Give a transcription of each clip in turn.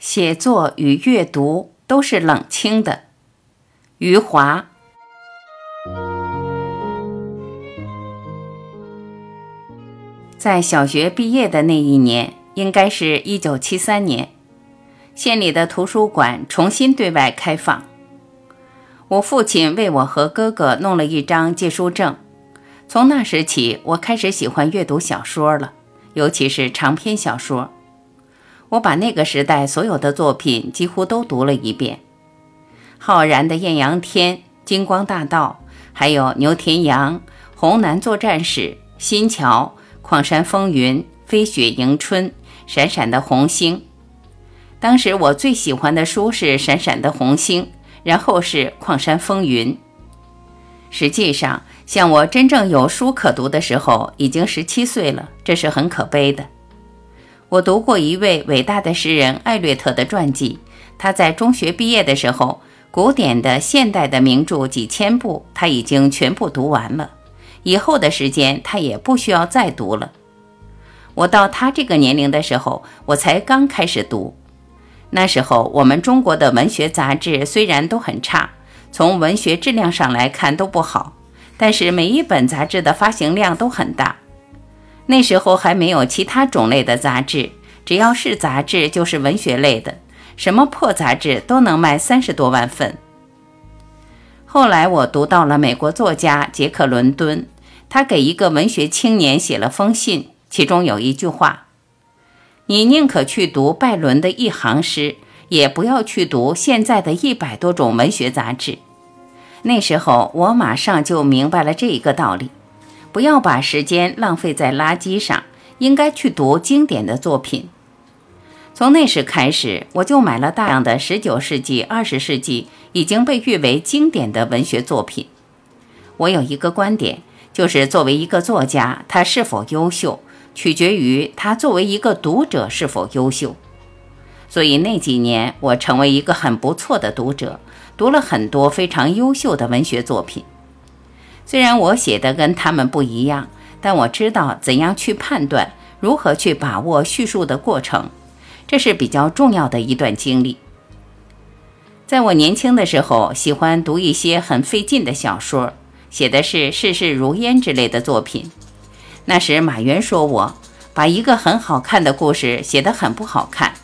写作与阅读都是冷清的。余华。在小学毕业的那一年，应该是一九七三年，县里的图书馆重新对外开放。我父亲为我和哥哥弄了一张借书证。从那时起，我开始喜欢阅读小说了，尤其是长篇小说。我把那个时代所有的作品几乎都读了一遍，浩然的《艳阳天》《金光大道》，还有牛田洋《红南作战史》《新桥》《矿山风云》《飞雪迎春》《闪闪的红星》。当时我最喜欢的书是《闪闪的红星》，然后是《矿山风云》。实际上，像我真正有书可读的时候，已经十七岁了，这是很可悲的。我读过一位伟大的诗人艾略特的传记。他在中学毕业的时候，古典的、现代的名著几千部，他已经全部读完了。以后的时间，他也不需要再读了。我到他这个年龄的时候，我才刚开始读。那时候，我们中国的文学杂志虽然都很差，从文学质量上来看都不好，但是每一本杂志的发行量都很大。那时候还没有其他种类的杂志，只要是杂志就是文学类的，什么破杂志都能卖三十多万份。后来我读到了美国作家杰克·伦敦，他给一个文学青年写了封信，其中有一句话：“你宁可去读拜伦的一行诗，也不要去读现在的一百多种文学杂志。”那时候我马上就明白了这一个道理。不要把时间浪费在垃圾上，应该去读经典的作品。从那时开始，我就买了大量的19世纪、20世纪已经被誉为经典的文学作品。我有一个观点，就是作为一个作家，他是否优秀，取决于他作为一个读者是否优秀。所以那几年，我成为一个很不错的读者，读了很多非常优秀的文学作品。虽然我写的跟他们不一样，但我知道怎样去判断，如何去把握叙述的过程，这是比较重要的一段经历。在我年轻的时候，喜欢读一些很费劲的小说，写的是世事如烟之类的作品。那时马原说我把一个很好看的故事写得很不好看。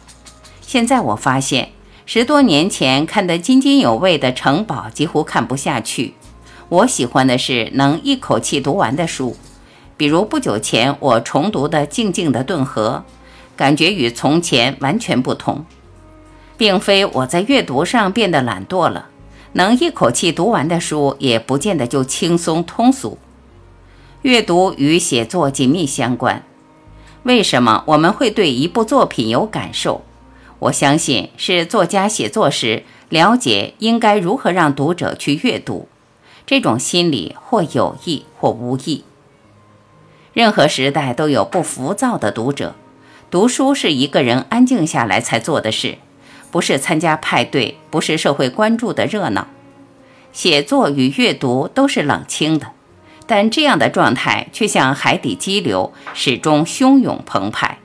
现在我发现，十多年前看得津津有味的《城堡》几乎看不下去。我喜欢的是能一口气读完的书，比如不久前我重读的《静静的顿河》，感觉与从前完全不同。并非我在阅读上变得懒惰了，能一口气读完的书也不见得就轻松通俗。阅读与写作紧密相关。为什么我们会对一部作品有感受？我相信是作家写作时了解应该如何让读者去阅读。这种心理或有意或无意。任何时代都有不浮躁的读者。读书是一个人安静下来才做的事，不是参加派对，不是社会关注的热闹。写作与阅读都是冷清的，但这样的状态却像海底激流，始终汹涌澎湃。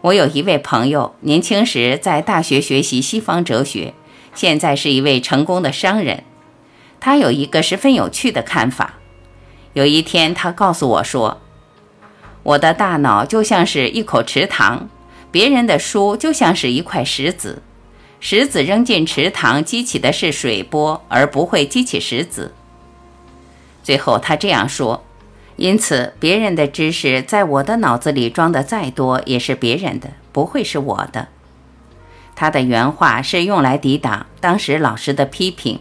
我有一位朋友，年轻时在大学学习西方哲学，现在是一位成功的商人。他有一个十分有趣的看法。有一天，他告诉我说：“我的大脑就像是一口池塘，别人的书就像是一块石子。石子扔进池塘，激起的是水波，而不会激起石子。”最后，他这样说：“因此，别人的知识在我的脑子里装的再多，也是别人的，不会是我的。”他的原话是用来抵挡当时老师的批评。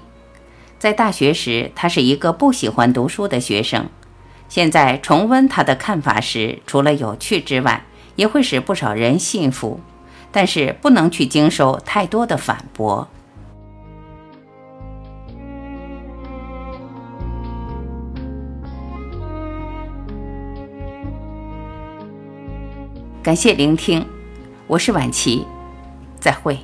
在大学时，他是一个不喜欢读书的学生。现在重温他的看法时，除了有趣之外，也会使不少人信服。但是不能去经受太多的反驳。感谢聆听，我是晚琪，再会。